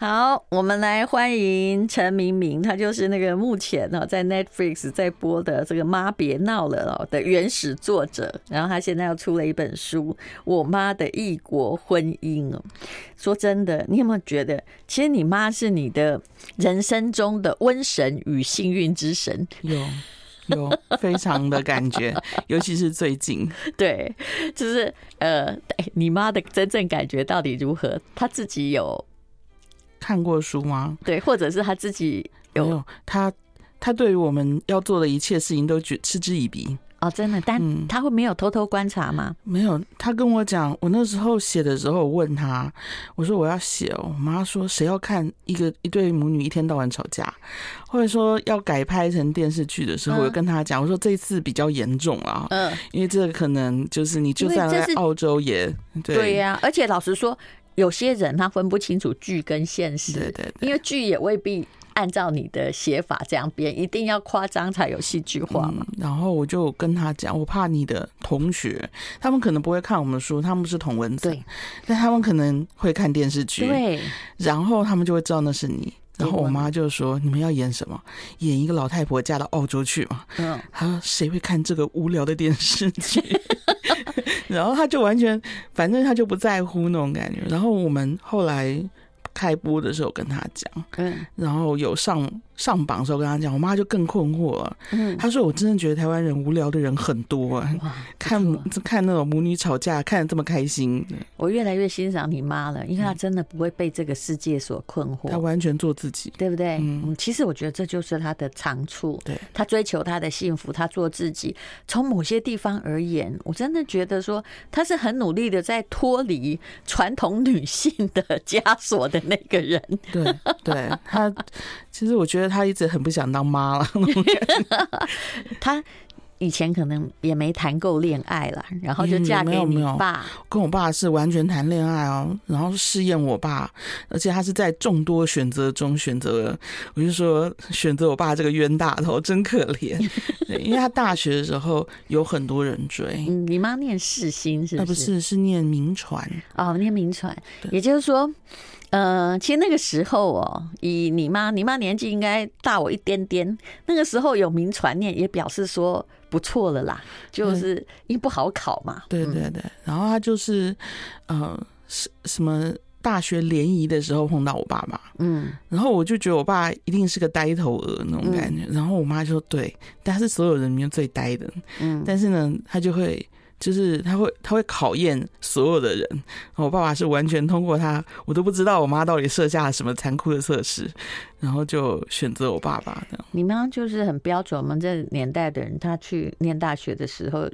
好，我们来欢迎陈明明，他就是那个目前呢在 Netflix 在播的这个《妈别闹了》的原始作者，然后他现在又出了一本书《我妈的异国婚姻》哦。说真的，你有没有觉得，其实你妈是你的人生中的瘟神与幸运之神？有。有非常的感觉，尤其是最近，对，就是呃，你妈的真正感觉到底如何？她自己有看过书吗？对，或者是他自己有？没有，他他对于我们要做的一切事情都觉嗤之以鼻。哦，真的，但他会没有偷偷观察吗？嗯、没有，他跟我讲，我那时候写的时候，我问他，我说我要写哦，我妈说谁要看一个一对母女一天到晚吵架，或者说要改拍成电视剧的时候，嗯、我就跟他讲，我说这次比较严重啊，嗯，因为这个可能就是你就算在澳洲也对呀、啊，而且老实说，有些人他分不清楚剧跟现实，对，对对，因为剧也未必。按照你的写法这样编，一定要夸张才有戏剧化嘛、嗯。然后我就跟他讲，我怕你的同学，他们可能不会看我们书，他们是同文字，对，但他们可能会看电视剧，对，然后他们就会知道那是你。然后我妈就说：“你们要演什么？演一个老太婆嫁到澳洲去嘛？”嗯，他说：“谁会看这个无聊的电视剧？” 然后他就完全，反正他就不在乎那种感觉。然后我们后来。开播的时候跟他讲，嗯，然后有上上榜的时候跟他讲，我妈就更困惑了。嗯，她说：“我真的觉得台湾人无聊的人很多啊，看看那种母女吵架，看得这么开心。”我越来越欣赏你妈了，因为她真的不会被这个世界所困惑，她完全做自己，对不对？嗯，其实我觉得这就是她的长处。对，她追求她的幸福，她做自己。从某些地方而言，我真的觉得说她是很努力的在脱离传统女性的枷锁的。那个人，对对，他其实我觉得他一直很不想当妈了。他以前可能也没谈够恋爱了，然后就嫁给你爸。跟我爸是完全谈恋爱哦，然后试验我爸，而且他是在众多选择中选择了。我就说选择我爸这个冤大头真可怜，对，因为他大学的时候有很多人追。嗯，你妈念世新是不是？不是，是念名传哦，念名传，也就是说。呃，其实那个时候哦，以你妈，你妈年纪应该大我一点点。那个时候有名传念，也表示说不错了啦，就是因为不好考嘛。对对对，然后他就是呃，什什么大学联谊的时候碰到我爸爸，嗯，然后我就觉得我爸一定是个呆头鹅那种感觉，然后我妈就说对，但他是所有人里面最呆的，嗯，但是呢，他就会。就是他会，他会考验所有的人。我爸爸是完全通过他，我都不知道我妈到底设下了什么残酷的测试，然后就选择我爸爸的。你妈就是很标准，我们这年代的人，他去念大学的时候，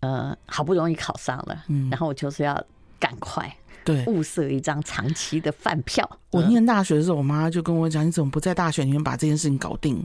呃，好不容易考上了，嗯，然后我就是要赶快。对，物色一张长期的饭票。我念大学的时候，我妈就跟我讲：“你怎么不在大学里面把这件事情搞定？”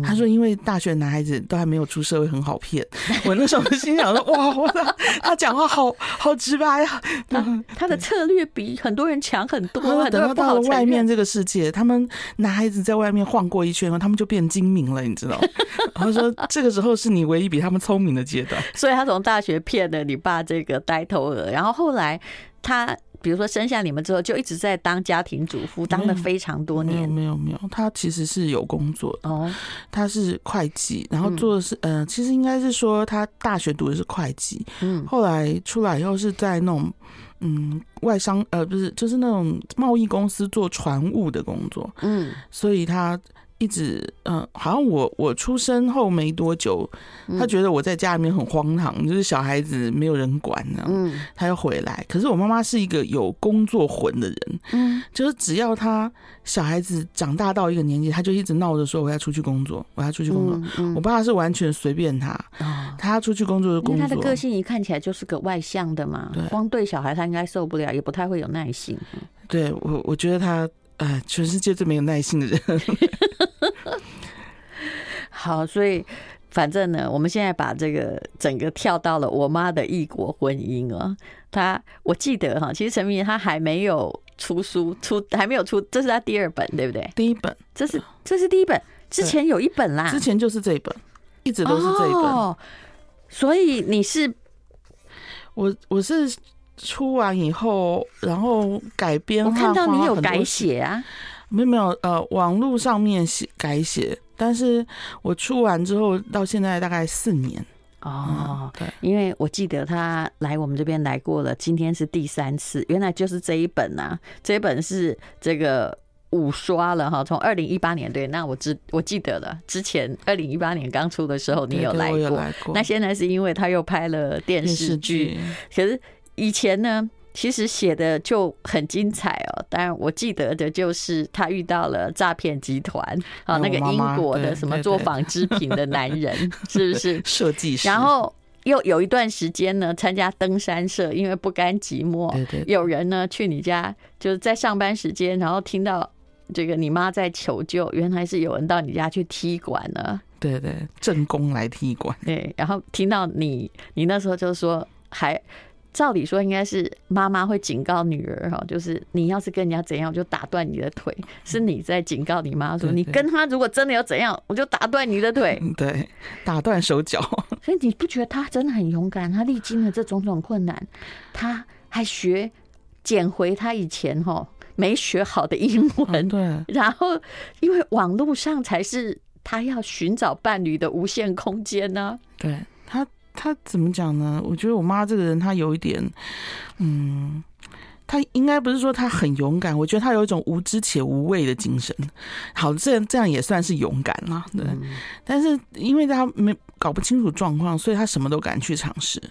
她说：“因为大学男孩子都还没有出社会，很好骗。”我那时候心想说：“哇，我的他讲话好好直白啊！他他 的策略比很多人强很多。等到到了外面这个世界，他们男孩子在外面晃过一圈后，他们就变精明了，你知道？然后说这个时候是你唯一比他们聪明的阶段。所以他从大学骗了你爸这个呆头鹅，然后后来他。比如说生下你们之后，就一直在当家庭主妇，当了非常多年。没有没有，他其实是有工作的哦，他是会计，然后做的是呃，其实应该是说他大学读的是会计，嗯，后来出来以后是在那种嗯外商呃不是就是那种贸易公司做船务的工作，嗯，所以他。一直嗯、呃，好像我我出生后没多久，他觉得我在家里面很荒唐，嗯、就是小孩子没有人管呢。嗯，他又回来。可是我妈妈是一个有工作魂的人，嗯，就是只要他小孩子长大到一个年纪，他就一直闹着说我要出去工作，我要出去工作。嗯嗯、我爸是完全随便他，哦、他出去工作就工作。他的个性一看起来就是个外向的嘛，对，光对小孩他应该受不了，也不太会有耐心。对我，我觉得他。哎，全世界最没有耐心的人。好，所以反正呢，我们现在把这个整个跳到了我妈的异国婚姻哦。她我记得哈，其实陈明他还没有出书，出还没有出，这是他第二本，对不对？第一本，这是这是第一本，之前有一本啦，之前就是这一本，一直都是这一本。哦，所以你是我我是。出完以后，然后改编，我看到你有改写啊？没有没有，呃，网络上面写改写，但是我出完之后到现在大概四年。哦，对，因为我记得他来我们这边来过了，今天是第三次，原来就是这一本啊，这一本是这个五刷了哈，从二零一八年对，那我知我记得了，之前二零一八年刚出的时候你有来过，有来过，那现在是因为他又拍了电视剧，可是以前呢？其实写的就很精彩哦，当然我记得的就是他遇到了诈骗集团啊，那个英国的什么做纺织品的男人，是不是设计师？然后又有一段时间呢，参加登山社，因为不甘寂寞，有人呢去你家，就是在上班时间，然后听到这个你妈在求救，原来是有人到你家去踢馆了，对对，正宫来踢馆，对，然后听到你，你那时候就说还。照理说应该是妈妈会警告女儿哈，就是你要是跟人家怎样，我就打断你的腿。是你在警告你妈说，你跟他如果真的要怎样，我就打断你的腿。对，打断手脚。所以你不觉得他真的很勇敢？他历经了这种种困难，他还学捡回他以前哈没学好的英文。对。然后，因为网络上才是他要寻找伴侣的无限空间呢。对他。他怎么讲呢？我觉得我妈这个人，她有一点，嗯，她应该不是说她很勇敢，我觉得她有一种无知且无畏的精神。好，这样这样也算是勇敢啦，对。嗯、但是因为她没搞不清楚状况，所以她什么都敢去尝试。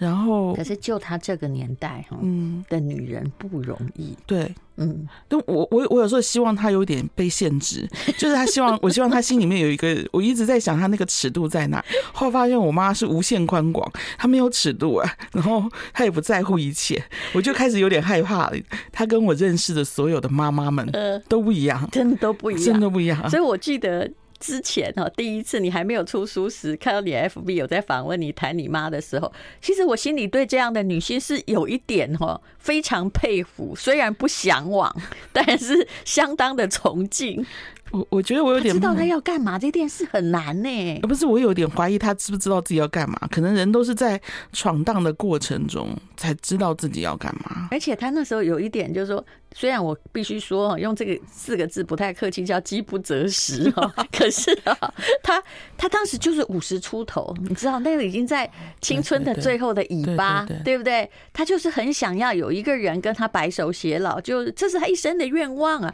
然后，可是就她这个年代哈，嗯，的女人不容易，对。嗯，但我我我有时候希望她有点被限制，就是她希望我希望她心里面有一个，我一直在想她那个尺度在哪。后来发现我妈是无限宽广，她没有尺度啊，然后她也不在乎一切，我就开始有点害怕了。她跟我认识的所有的妈妈们都不一样，真的都不一样，真的不一样。所以我记得。之前哦，第一次你还没有出书时，看到你 FB 有在访问你谈你妈的时候，其实我心里对这样的女性是有一点哦，非常佩服，虽然不向往，但是相当的崇敬。我我觉得我有点知道他要干嘛，这件事很难呢。不是，我有点怀疑他知不知道自己要干嘛。可能人都是在闯荡的过程中才知道自己要干嘛。而且他那时候有一点就是说，虽然我必须说用这个四个字不太客气，叫饥不择食哈。可是啊，他他当时就是五十出头，你知道那个已经在青春的最后的尾巴，对不对？他就是很想要有一个人跟他白首偕老，就这是他一生的愿望啊。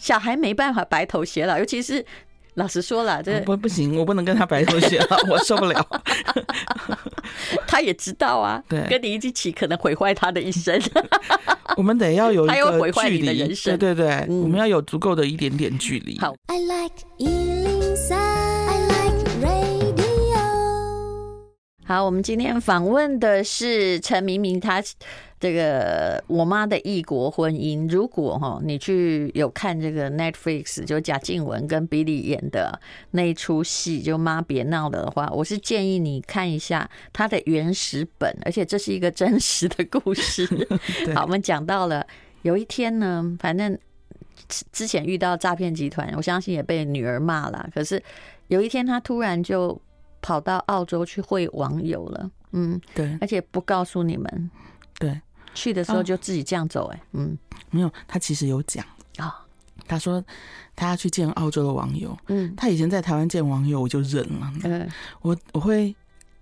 小孩没办法白头偕老，尤其是老实说了，这不不行，我不能跟他白头偕老，我受不了。他也知道啊，对，跟你一起可能毁坏他的一生。我们得要有一个距离，还要毁坏你的人生。对对对，嗯、我们要有足够的一点点距离。好。I like 好，我们今天访问的是陈明明，他这个我妈的异国婚姻。如果哈你去有看这个 Netflix，就贾静雯跟 Billy 演的那一出戏，就妈别闹了的话，我是建议你看一下他的原始本，而且这是一个真实的故事。好，我们讲到了有一天呢，反正之前遇到诈骗集团，我相信也被女儿骂了。可是有一天他突然就。跑到澳洲去会网友了，嗯，对，而且不告诉你们，对，去的时候就自己这样走，哎，嗯，没有，他其实有讲。啊，他说他要去见澳洲的网友，嗯，他以前在台湾见网友我就忍了，嗯，我我会。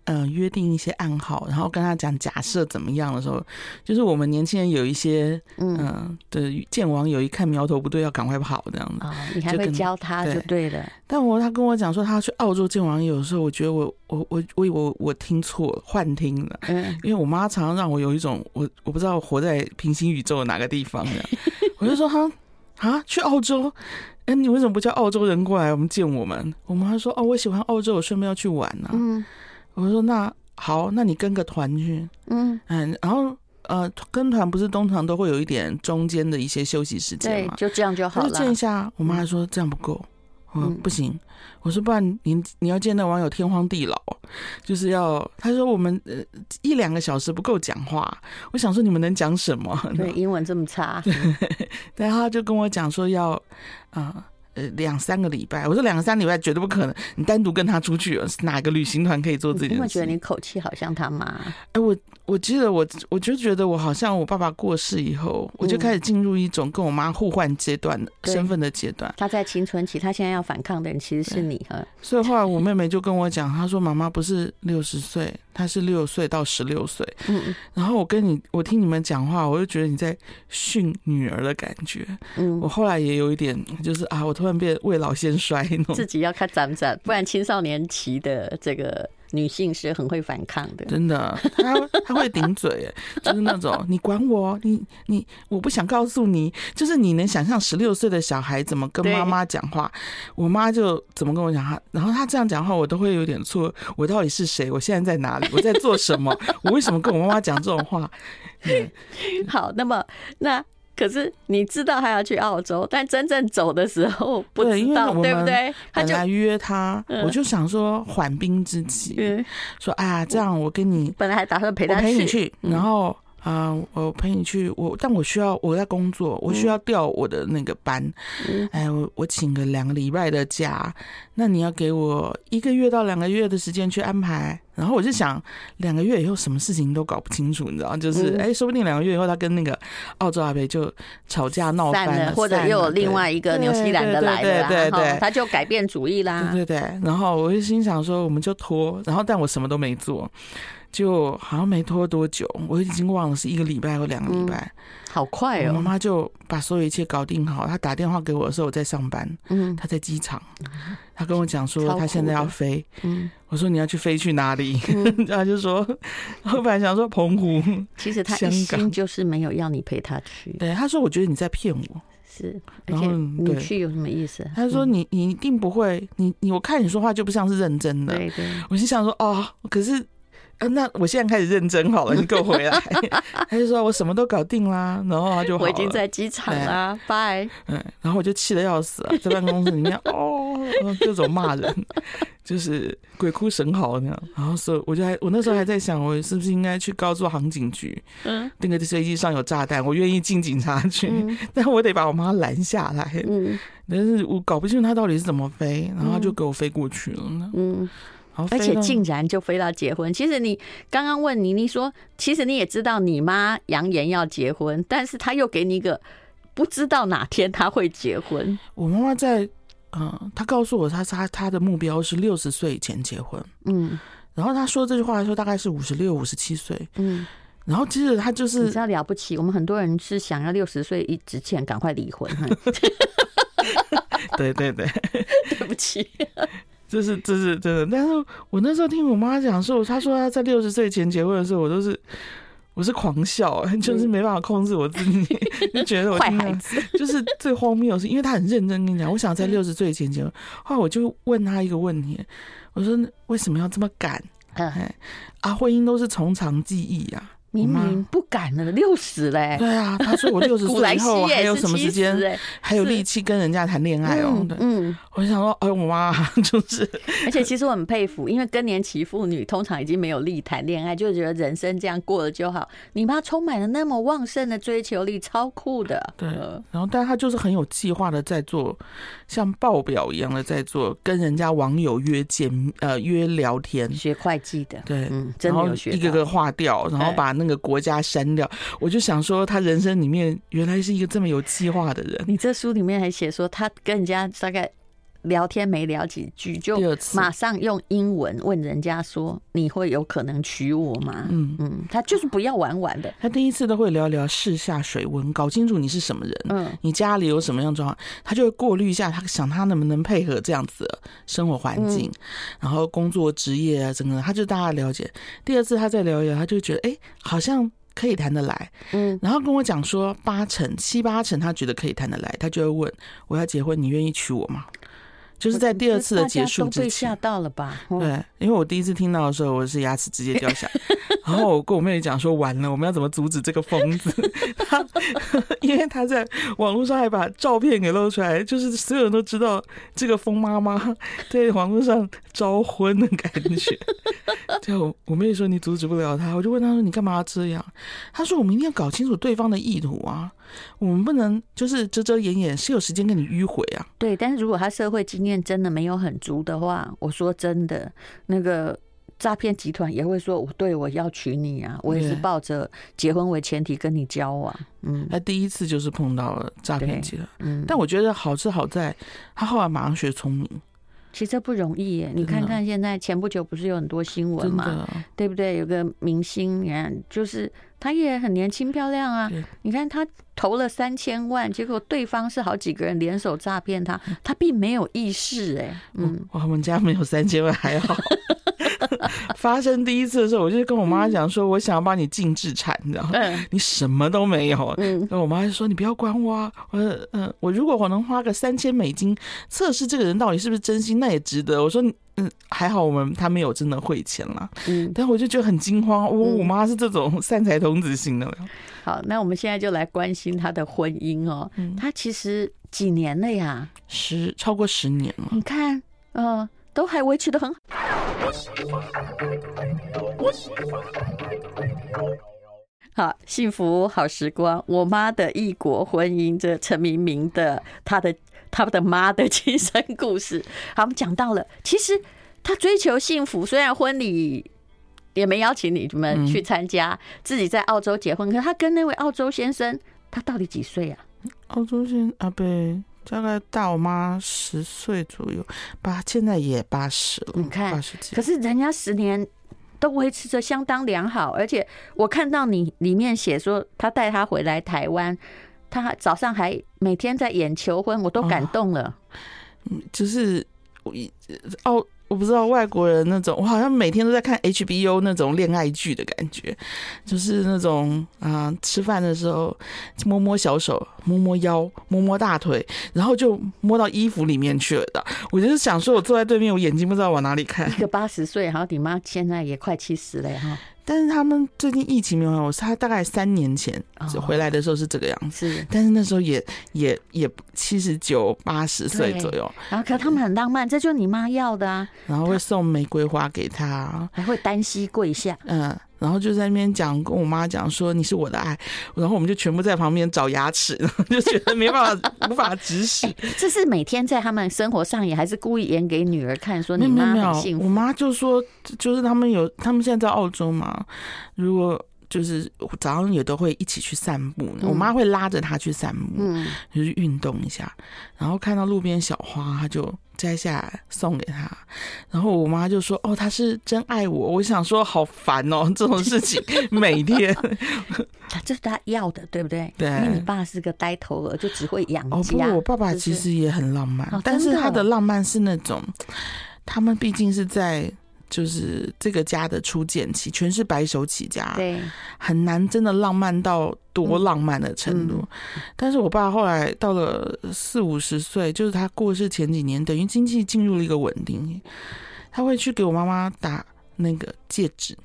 呃，约定一些暗号，然后跟他讲假设怎么样的时候，就是我们年轻人有一些，嗯、呃，对，见网友一看苗头不对，要赶快跑这样子。哦，你还会教他就对了。但我他跟我讲说他去澳洲见网友的时候，我觉得我我我我我我听错了，幻听了。嗯，因为我妈常常让我有一种我我不知道活在平行宇宙的哪个地方这样。我就说哈啊，去澳洲，哎，你为什么不叫澳洲人过来我们见我们？我妈说哦，我喜欢澳洲，我顺便要去玩呢、啊。嗯。我说那好，那你跟个团去，嗯嗯，然后呃，跟团不是通常都会有一点中间的一些休息时间嘛，就这样就好了。就见一下，我妈还说这样不够，嗯，嗯不行。我说不然你你要见那网友天荒地老，就是要他说我们呃一两个小时不够讲话。我想说你们能讲什么？对，英文这么差。对，然后他就跟我讲说要啊。呃呃，两三个礼拜，我说两三个礼拜绝对不可能。你单独跟他出去，哪个旅行团可以做这件事？我觉得你口气好像他妈。哎，我我记得我，我就觉得我好像我爸爸过世以后，我就开始进入一种跟我妈互换阶段身份的阶段。他在青春期，他现在要反抗的人其实是你哈。所以后来我妹妹就跟我讲，她说妈妈不是六十岁，她是六岁到十六岁。嗯，然后我跟你，我听你们讲话，我就觉得你在训女儿的感觉。嗯，我后来也有一点，就是啊，我突然变未老先衰，自己要看长长，不然青少年期的这个。女性是很会反抗的，真的，她她会顶嘴，就是那种你管我，你你我不想告诉你，就是你能想象十六岁的小孩怎么跟妈妈讲话，我妈就怎么跟我讲话，然后她这样讲话，我都会有点错，我到底是谁？我现在在哪里？我在做什么？我为什么跟我妈妈讲这种话？好，那么那。可是你知道他要去澳洲，但真正走的时候不知道，对不对？他就约他，我就想说缓兵之计，说啊，这样我跟你本来还打算陪他陪你去，然后。啊、呃，我陪你去，我但我需要我在工作，我需要调我的那个班，嗯、哎，我我请个两个礼拜的假，那你要给我一个月到两个月的时间去安排。然后我就想，两个月以后什么事情都搞不清楚，你知道，就是、嗯、哎，说不定两个月以后他跟那个澳洲阿伯就吵架闹翻了，了或者又有另外一个纽西兰的来了，对对对，他就改变主意啦，对对对。然后我就心想说，我们就拖，然后但我什么都没做。就好像没拖多久，我已经忘了是一个礼拜或两个礼拜，嗯，好快哦！我妈妈就把所有一切搞定好。她打电话给我的时候，我在上班。嗯，她在机场，她跟我讲说她现在要飞。嗯，我说你要去飞去哪里？嗯，她就说，我本来想说澎湖。其实她一心就是没有要你陪她去。对，她说我觉得你在骗我。是，而且你去有什么意思？她说你你一定不会，你你我看你说话就不像是认真的。对对，我心想说哦，可是。那我现在开始认真好了，你给我回来。他就说我什么都搞定啦，然后他就好我已经在机场啦，拜。嗯，然后我就气得要死啊，在办公室里面 哦，各种骂人，就是鬼哭神嚎那样。然后所以我就还我那时候还在想，我是不是应该去告诉航警局，嗯，那个飞机上有炸弹，我愿意进警察局，嗯、但我得把我妈拦下来。嗯，但是我搞不清楚他到底是怎么飞，然后他就给我飞过去了。嗯。而且竟然就飞到结婚。其实你刚刚问妮妮说其实你也知道你妈扬言要结婚，但是她又给你一个不知道哪天她会结婚。我妈妈在，嗯，她告诉我，她她她的目标是六十岁以前结婚。嗯，然后她说这句话的时候大概是五十六、五十七岁。嗯，然后其实她就是你知道了不起，我们很多人是想要六十岁一之前赶快离婚。对对 对，对不起。这是这是真的，但是我那时候听我妈讲说，她说她在六十岁前结婚的时候，我都是我是狂笑，就是没办法控制我自己，就觉得我坏孩子。就是最荒谬的是，因为她很认真跟你讲，我想在六十岁前结婚。后来我就问她一个问题，我说为什么要这么赶？哎，啊，婚姻都是从长计议呀。明明不敢了，六十嘞。对啊，他说我 六十岁以后还有什么时间，还有力气跟人家谈恋爱哦。嗯，我想说，哎，我 妈就是。而且其实我很佩服，因为更年期妇女通常已经没有力谈恋爱，就觉得人生这样过了就好。你妈充满了那么旺盛的追求力，超酷的。对，然后但她就是很有计划的在做，像报表一样的在做，跟人家网友约见，呃，约聊天。学会计的，对，嗯，真的有学。一个个划掉，然后把那个国家删掉，我就想说，他人生里面原来是一个这么有计划的人。你这书里面还写说，他跟人家大概。聊天没聊几句，就马上用英文问人家说：“你会有可能娶我吗？”嗯嗯，他就是不要玩玩的。他第一次都会聊聊试下水温，搞清楚你是什么人，嗯，你家里有什么样状况，他就会过滤一下，他想他能不能配合这样子的生活环境，嗯、然后工作职业啊，整个他就大概了解。第二次他再聊一聊，他就觉得哎、欸，好像可以谈得来，嗯，然后跟我讲说八成七八成他觉得可以谈得来，他就会问我要结婚，你愿意娶我吗？就是在第二次的结束之前，被吓到了吧？对，因为我第一次听到的时候，我是牙齿直接掉下来，然后我跟我妹妹讲说，完了，我们要怎么阻止这个疯子？他因为他在网络上还把照片给露出来，就是所有人都知道这个疯妈妈 在网络上招婚的感觉。就我妹妹说你阻止不了他，我就问他说你干嘛要这样？他说我们一定要搞清楚对方的意图啊。我们不能就是遮遮掩掩，是有时间跟你迂回啊？对，但是如果他社会经验真的没有很足的话，我说真的，那个诈骗集团也会说，我对我要娶你啊，我也是抱着结婚为前提跟你交往。嗯，他第一次就是碰到了诈骗集团。嗯，但我觉得好是好在，他后来马上学聪明。其实不容易耶，你看看现在前不久不是有很多新闻嘛，对不对？有个明星，你看就是他也很年轻漂亮啊，你看他投了三千万，结果对方是好几个人联手诈骗他，他并没有意识哎，嗯，我们家没有三千万还好。发生第一次的时候，我就跟我妈讲说，我想要帮你净资产，你知道吗？你什么都没有。嗯，那我妈就说，你不要管我啊。我说，嗯，我如果我能花个三千美金测试这个人到底是不是真心，那也值得。我说，嗯，还好我们他没有真的汇钱了。嗯，但我就觉得很惊慌。我我妈是这种善财童子型的。好，那我们现在就来关心他的婚姻哦。嗯，他其实几年了呀？十超过十年了。你看，嗯。都还维持得很好。好，幸福好时光。我妈的异国婚姻，这陈明明的他的他的妈的亲身故事。好，我们讲到了，其实他追求幸福，虽然婚礼也没邀请你们去参加，自己在澳洲结婚，可是他跟那位澳洲先生，他到底几岁啊？澳洲先阿伯。大概大我妈十岁左右，八现在也八十了。你看，八十可是人家十年都维持着相当良好，而且我看到你里面写说他带他回来台湾，他早上还每天在演求婚，我都感动了。嗯、哦，就是我哦。我不知道外国人那种，我好像每天都在看 HBO 那种恋爱剧的感觉，就是那种啊，吃饭的时候摸摸小手，摸摸腰，摸摸大腿，然后就摸到衣服里面去了的。我就是想说，我坐在对面，我眼睛不知道往哪里看。一个八十岁，然后你妈现在也快七十了哈。但是他们最近疫情没有，我他大概三年前回来的时候是这个样子，是，但是那时候也也也七十九八十岁左右。然后可他们很浪漫，这就是你妈要的啊。然后会送玫瑰花给他，还会单膝跪下。嗯。然后就在那边讲，跟我妈讲说，你是我的爱，然后我们就全部在旁边找牙齿，然 后就觉得没办法，无法直视。这是每天在他们生活上演，还是故意演给女儿看？说你妈很幸福。我妈就说，就是他们有，他们现在在澳洲嘛，如果。就是早上也都会一起去散步，我妈会拉着她去散步，嗯，就是运动一下，然后看到路边小花，她就摘下来送给她，然后我妈就说：“哦，她是真爱我。”我想说好烦哦，这种事情每天，这是他要的，对不对？对，因为你爸是个呆头鹅，就只会养家。哦，不我爸爸其实也很浪漫，但是他的浪漫是那种，他们毕竟是在。就是这个家的初建期，全是白手起家，对，很难真的浪漫到多浪漫的程度。但是我爸后来到了四五十岁，就是他过世前几年，等于经济进入了一个稳定，他会去给我妈妈打那个戒指，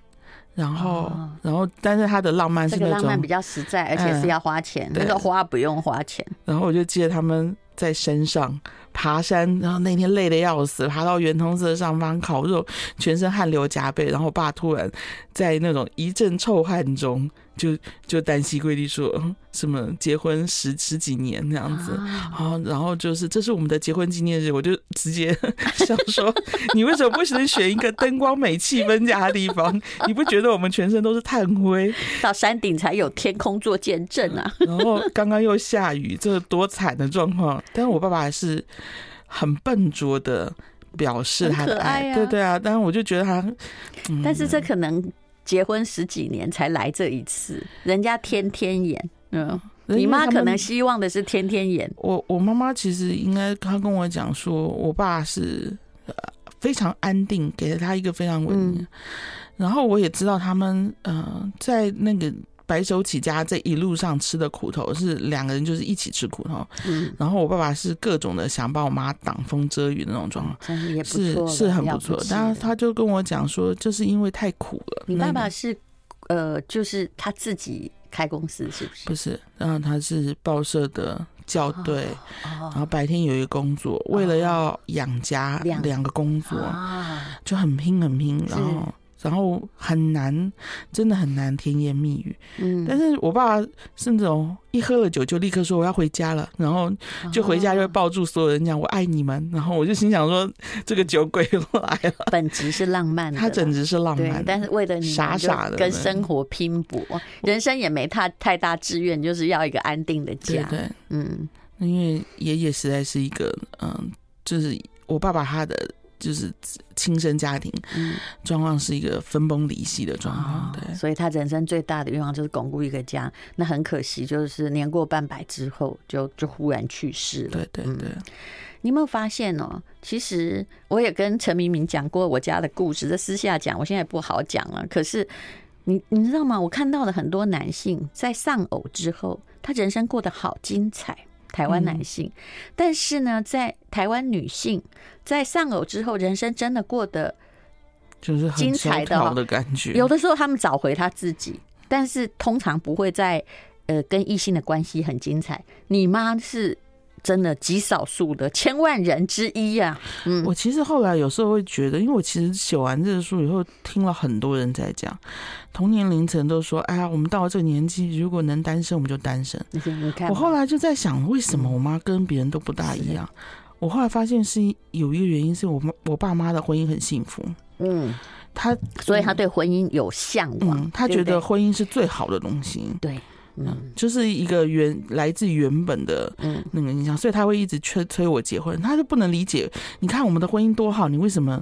然后，哦、然后，但是他的浪漫是那种、这个、浪漫比较实在，而且是要花钱，嗯、那 个花不用花钱。然后我就记得他们在身上。爬山，然后那天累得要死，爬到圆通寺上方烤肉，全身汗流浃背。然后我爸突然在那种一阵臭汗中，就就单膝跪地说什么结婚十十几年那样子。好，然后就是这是我们的结婚纪念日，我就直接 想说，你为什么不能选一个灯光美、气氛佳的地方？你不觉得我们全身都是炭灰？到山顶才有天空做见证啊！然后刚刚又下雨，这多惨的状况！但是我爸爸还是。很笨拙的表示他的爱，对对啊，但是我就觉得他，但是这可能结婚十几年才来这一次，人家天天演，嗯，你妈可能希望的是天天演。我我妈妈其实应该，她跟我讲说，我爸是非常安定，给了他一个非常稳定，然后我也知道他们，嗯，在那个。白手起家这一路上吃的苦头是两个人就是一起吃苦头，嗯，然后我爸爸是各种的想把我妈挡风遮雨的那种状况，是是很不错。但是他就跟我讲说，就是因为太苦了。你爸爸是呃，就是他自己开公司是不是？不是，然后他是报社的校对，然后白天有一个工作，为了要养家两个工作，就很拼很拼，然后。然后很难，真的很难甜言蜜语。嗯，但是我爸甚至哦一喝了酒就立刻说我要回家了，然后就回家就会抱住所有人讲我爱你们。然后我就心想说，这个酒鬼来了。本质是浪漫的，他简直是浪漫，但是为了你傻傻的跟生活拼搏，人生也没太太大志愿，就是要一个安定的家。对，对，嗯，因为爷爷实在是一个，嗯，就是我爸爸他的。就是亲生家庭，状况是一个分崩离析的状况，对、哦，所以他人生最大的愿望就是巩固一个家。那很可惜，就是年过半百之后就，就就忽然去世了。对对对、嗯，你有没有发现哦？其实我也跟陈明明讲过我家的故事，在私下讲，我现在不好讲了。可是你你知道吗？我看到了很多男性在丧偶之后，他人生过得好精彩。台湾男性，但是呢，在台湾女性在丧偶之后，人生真的过得就是精彩的感觉。有的时候他们找回他自己，但是通常不会在呃跟异性的关系很精彩。你妈是。真的极少数的千万人之一呀、啊。嗯，我其实后来有时候会觉得，因为我其实写完这个书以后，听了很多人在讲，同年龄层都说：“哎呀，我们到了这个年纪，如果能单身，我们就单身。”我后来就在想，为什么我妈跟别人都不大一样？我后来发现是有一个原因，是我妈我爸妈的婚姻很幸福。嗯，他所以他对婚姻有向往，嗯、他觉得婚姻是最好的东西。对。嗯，就是一个原来自原本的那个印象，所以他会一直催催我结婚，他就不能理解。你看我们的婚姻多好，你为什么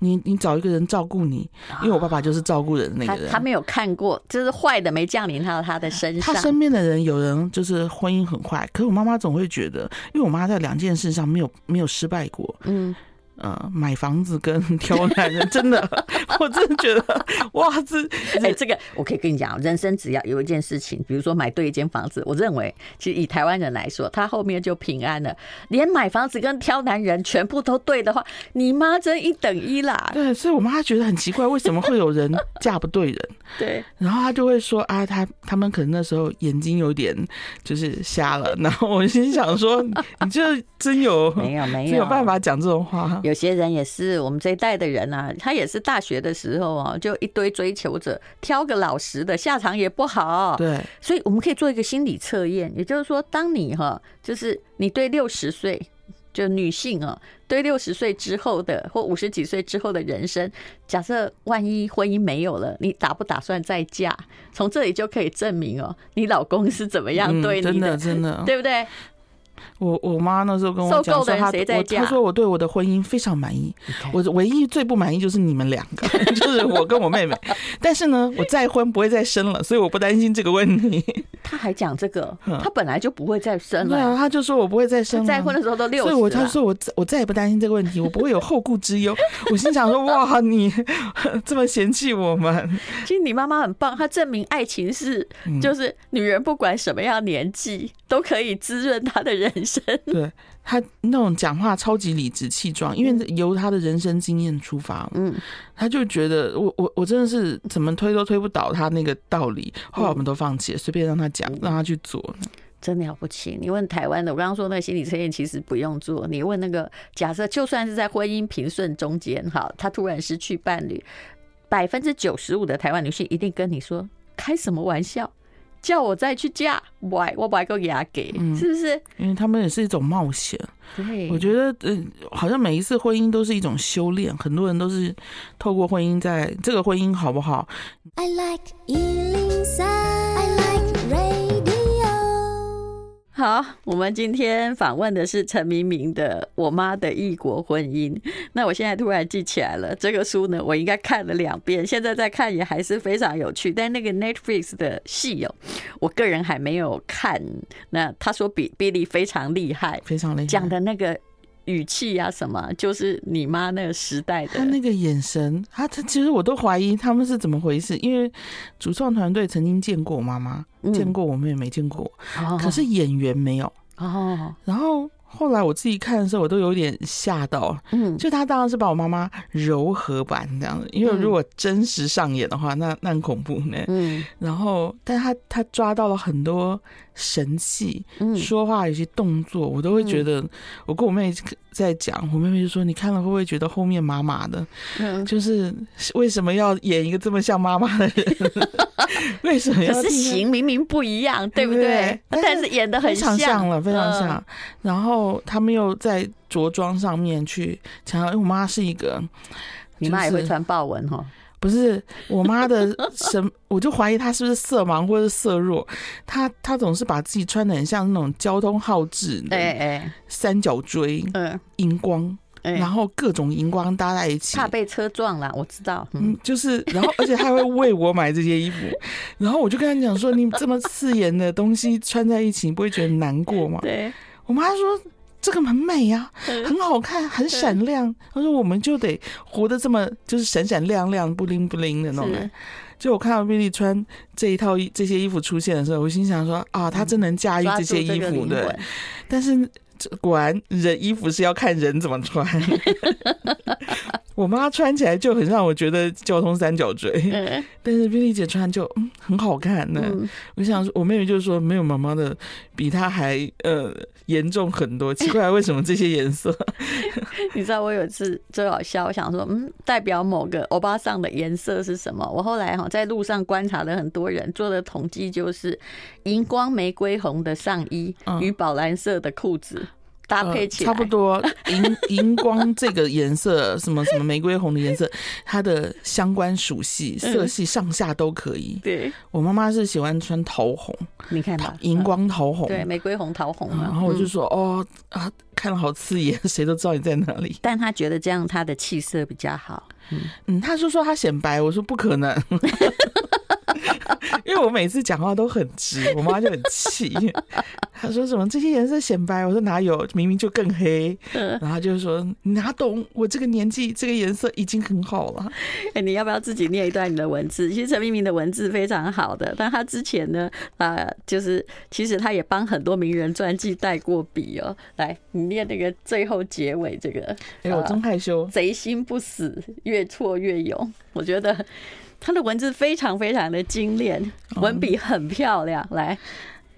你你找一个人照顾你？因为我爸爸就是照顾人的那个人，他没有看过，就是坏的没降临到他的身上。他身边的人有人就是婚姻很坏，可是我妈妈总会觉得，因为我妈在两件事上没有没有失败过。嗯。呃，买房子跟 挑男人，真的，我真的觉得，哇，这 哎、欸，这个我可以跟你讲，人生只要有一件事情，比如说买对一间房子，我认为，其实以台湾人来说，他后面就平安了。连买房子跟挑男人全部都对的话，你妈真一等一啦。对，所以我妈觉得很奇怪，为什么会有人嫁不对人？对，然后她就会说啊，她他们可能那时候眼睛有点就是瞎了。然后我心想说，你这真有没有没有真有办法讲这种话？有些人也是我们这一代的人啊，他也是大学的时候啊，就一堆追求者，挑个老实的，下场也不好。对，所以我们可以做一个心理测验，也就是说，当你哈，就是你对六十岁，就女性啊，对六十岁之后的或五十几岁之后的人生，假设万一婚姻没有了，你打不打算再嫁？从这里就可以证明哦，你老公是怎么样对你的，真的真 的，对不对？我我妈那时候跟我讲说，她我她说我对我的婚姻非常满意，我唯一最不满意就是你们两个，就是我跟我妹妹。但是呢，我再婚不会再生了，所以我不担心这个问题。他还讲这个，他本来就不会再生了。对啊，他就说我不会再生了。再婚的时候都六十，所以我他说我我再也不担心这个问题，我不会有后顾之忧。我心想说，哇，你 这么嫌弃我们。其实你妈妈很棒，她证明爱情是就是女人不管什么样年纪都可以滋润她的人。人生 对他那种讲话超级理直气壮，因为由他的人生经验出发，嗯，他就觉得我我我真的是怎么推都推不倒他那个道理，后来我们都放弃了，随便让他讲，让他去做，真了不起。你问台湾的，我刚刚说那个心理测验其实不用做，你问那个假设就算是在婚姻平顺中间，哈，他突然失去伴侣，百分之九十五的台湾女性一定跟你说，开什么玩笑。叫我再去嫁，我我不爱给他给，是不是？因为他们也是一种冒险。对，我觉得，呃，好像每一次婚姻都是一种修炼，很多人都是透过婚姻，在这个婚姻好不好？I like 好，我们今天访问的是陈明明的《我妈的异国婚姻》。那我现在突然记起来了，这个书呢，我应该看了两遍，现在再看也还是非常有趣。但那个 Netflix 的戏哦，我个人还没有看。那他说比 Billy 非常厉害，非常厉害，讲的那个。语气啊，什么就是你妈那个时代的，他那个眼神，他他其实我都怀疑他们是怎么回事，因为主创团队曾经见过我妈妈，嗯、见过我妹妹，没见过我，哦、可是演员没有。哦。然后后来我自己看的时候，我都有点吓到，嗯，就他当然是把我妈妈柔和版这样子，因为如果真实上演的话，那那很恐怖呢，嗯。然后，但他他抓到了很多神气，嗯，说话有些动作，我都会觉得。我跟我妹在讲，我妹妹就说：“你看了会不会觉得后面麻麻的？嗯，就是为什么要演一个这么像妈妈的人？为什么要？可是型明明不一样，对不对？但是演的很像，非常像了，非常像。然后他们又在着装上面去强调，因为我妈是一个，你妈也会穿豹纹哈。”不是我妈的 什，我就怀疑她是不是色盲或者色弱。她她总是把自己穿的很像那种交通号志，哎哎，三角锥，嗯，荧光，然后各种荧光搭在一起，怕被车撞了。我知道，嗯，就是，然后而且她会为我买这些衣服，然后我就跟她讲说：“你这么刺眼的东西穿在一起，你不会觉得难过吗？”对，我妈说。这个很美呀，很好看，很闪亮。他说：“我们就得活得这么，就是闪闪亮亮、不灵不灵的那种。”就我看到 Billy 穿这一套衣这些衣服出现的时候，我心想说：“啊，他真能驾驭这些衣服的。”但是果然，人衣服是要看人怎么穿。我妈穿起来就很让我觉得交通三角锥，嗯、但是冰丽姐穿就嗯很好看呢。嗯、我想说，我妹妹就说没有妈妈的比她还呃严重很多。奇怪，为什么这些颜色？你知道我有一次最好笑，我想说嗯，代表某个欧巴桑的颜色是什么？我后来哈在路上观察了很多人做的统计，就是荧光玫瑰红的上衣与宝蓝色的裤子。搭配起来、呃、差不多，荧荧光这个颜色，什么什么玫瑰红的颜色，它的相关属性色系上下都可以。对，我妈妈是喜欢穿桃红，你看吧，荧光桃红，对，玫瑰红桃红、嗯。然后我就说，哦啊，看了好刺眼，谁都知道你在哪里。但她觉得这样她的气色比较好。嗯嗯，她就说她显白，我说不可能。因为我每次讲话都很直，我妈就很气。她说什么这些颜色显白，我说哪有，明明就更黑。然后就是说你哪懂，我这个年纪这个颜色已经很好了。哎，你要不要自己念一段你的文字？其实陈明明的文字非常好的，但他之前呢，啊，就是其实他也帮很多名人传记带过笔哦。来，你念那个最后结尾这个。哎，我真害羞。贼心不死，越挫越勇。我觉得。他的文字非常非常的精炼，文笔很漂亮。来，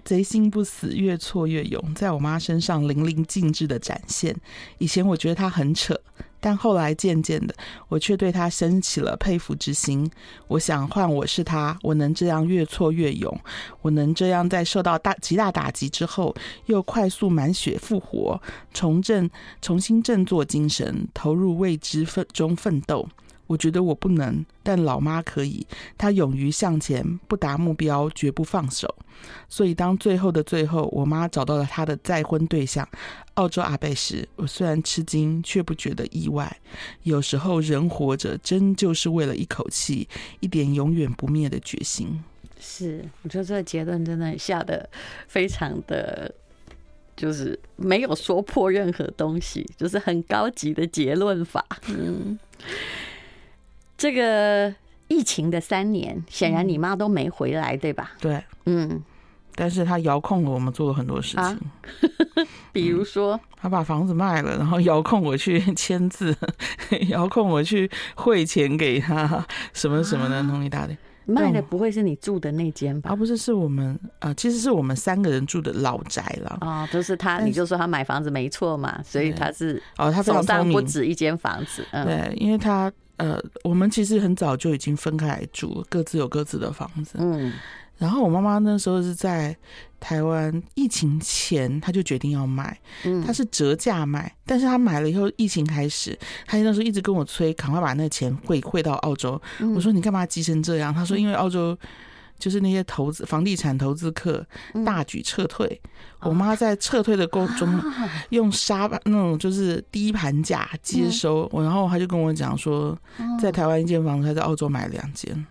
贼心不死，越挫越勇，在我妈身上淋漓尽致的展现。以前我觉得他很扯，但后来渐渐的，我却对他升起了佩服之心。我想换我是他，我能这样越挫越勇，我能这样在受到大极大打击之后，又快速满血复活，重振重新振作精神，投入未知奋中奋斗。我觉得我不能，但老妈可以。她勇于向前，不达目标绝不放手。所以，当最后的最后，我妈找到了她的再婚对象——澳洲阿贝时，我虽然吃惊，却不觉得意外。有时候，人活着真就是为了一口气，一点永远不灭的决心。是，我觉得这个结论真的下得非常的，就是没有说破任何东西，就是很高级的结论法。嗯。这个疫情的三年，显然你妈都没回来，对吧？对，嗯，但是他遥控了我们做了很多事情，啊、比如说，她、嗯、把房子卖了，然后遥控我去签字，遥控我去汇钱给他，什么什么的，弄一大堆。卖的不会是你住的那间吧？啊，不是，是我们啊、呃，其实是我们三个人住的老宅了。哦，就是他，你就说他买房子没错嘛，所以他是哦，他手上不止一间房子。嗯、对，因为他。呃，我们其实很早就已经分开来住，各自有各自的房子。嗯，然后我妈妈那时候是在台湾疫情前，她就决定要买。嗯，她是折价买，但是她买了以后，疫情开始，她那时候一直跟我催，赶快把那个钱汇汇到澳洲。嗯，我说你干嘛急成这样？她说因为澳洲。就是那些投资房地产投资客大举撤退，嗯、我妈在撤退的过程中 用沙那种就是低盘价接收，嗯、然后她就跟我讲说，在台湾一间房子，她在澳洲买两间，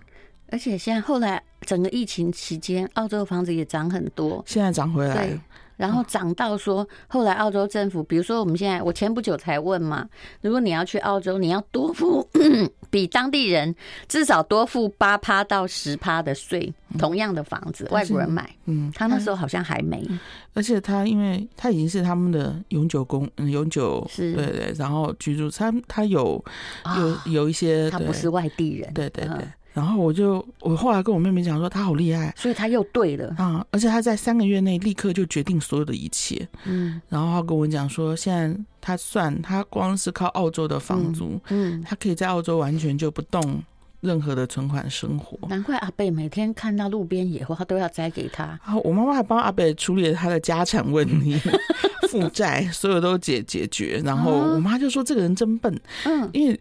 而且现在后来整个疫情期间，澳洲的房子也涨很多，现在涨回来。了。然后涨到说，后来澳洲政府，比如说我们现在，我前不久才问嘛，如果你要去澳洲，你要多付 比当地人至少多付八趴到十趴的税，同样的房子，外国人买，嗯，他那时候好像还没，而且他因为他已经是他们的永久公，永久是，对对，然后居住，他他有有有一些，他不是外地人，对对对。然后我就我后来跟我妹妹讲说，她好厉害，所以她又对了啊！而且她在三个月内立刻就决定所有的一切。嗯，然后她跟我讲说，现在她算她光是靠澳洲的房租，嗯，他可以在澳洲完全就不动任何的存款生活。难怪阿贝每天看到路边野花，他都要摘给他。然后我妈妈还帮阿贝处理了他的家产问题。负债所有都解解决，然后我妈就说：“这个人真笨。”嗯，因为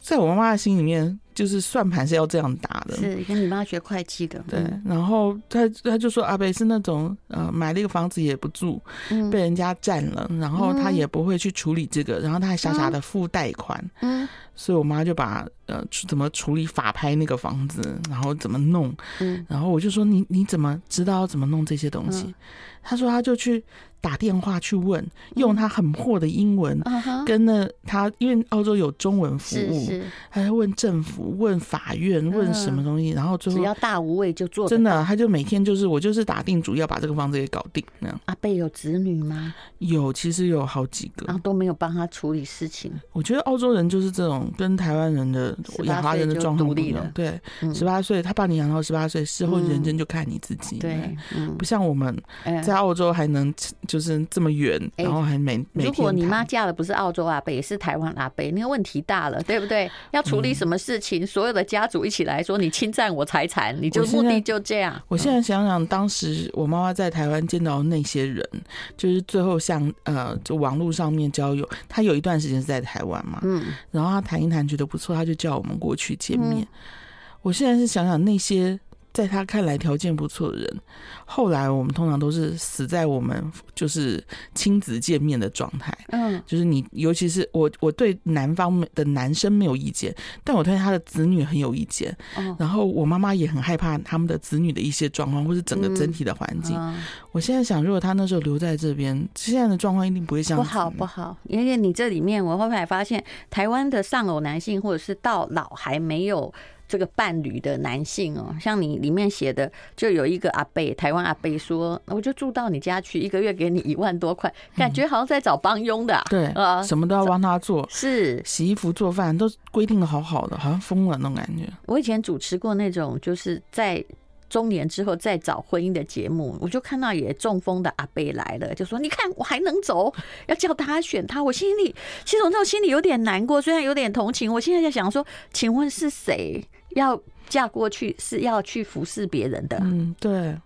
在我妈妈的心里面，就是算盘是要这样打的。是跟你妈学会计的。对，然后他他就说：“阿北是那种呃，买了一个房子也不住，被人家占了，然后他也不会去处理这个，然后他还傻傻的付贷款。”嗯，所以我妈就把呃怎么处理法拍那个房子，然后怎么弄。嗯，然后我就说：“你你怎么知道怎么弄这些东西？”她说：“她就去。”打电话去问，用他很破的英文，跟那他，因为澳洲有中文服务，还要问政府、问法院、问什么东西，然后最后只要大无畏就做。真的，他就每天就是我就是打定主意要把这个房子给搞定那样。阿贝有子女吗？有，其实有好几个，然后都没有帮他处理事情。我觉得澳洲人就是这种，跟台湾人的养华人的状况不一样。对，十八岁他把你养到十八岁，事后人生就看你自己。对，不像我们在澳洲还能。就是这么远，然后还没。欸、如果你妈嫁的不是澳洲阿伯，也是台湾阿伯，那个问题大了，对不对？要处理什么事情，嗯、所有的家族一起来说，你侵占我财产，你就目的就这样。我现在想想，当时我妈妈在台湾见到那些人，就是最后像呃，就网络上面交友，她有一段时间是在台湾嘛，嗯，然后她谈一谈觉得不错，他就叫我们过去见面。嗯、我现在是想想那些。在他看来条件不错的人，后来我们通常都是死在我们就是亲子见面的状态。嗯，就是你，尤其是我，我对男方的男生没有意见，但我对他的子女很有意见。嗯，然后我妈妈也很害怕他们的子女的一些状况，或是整个整体的环境。嗯，我现在想，如果他那时候留在这边，现在的状况一定不会像。不好不好，因为你这里面我后来发现，台湾的丧偶男性，或者是到老还没有。这个伴侣的男性哦，像你里面写的，就有一个阿贝，台湾阿贝说，我就住到你家去，一个月给你一万多块，感觉好像在找帮佣的，对啊，什么都要帮他做，是洗衣服、做饭都规定的好好的，好像疯了那种感觉。我以前主持过那种，就是在。中年之后再找婚姻的节目，我就看到也中风的阿贝来了，就说：“你看我还能走，要叫他选他。”我心里其实我那种心里有点难过，虽然有点同情。我现在在想说，请问是谁要嫁过去是要去服侍别人的？嗯，对。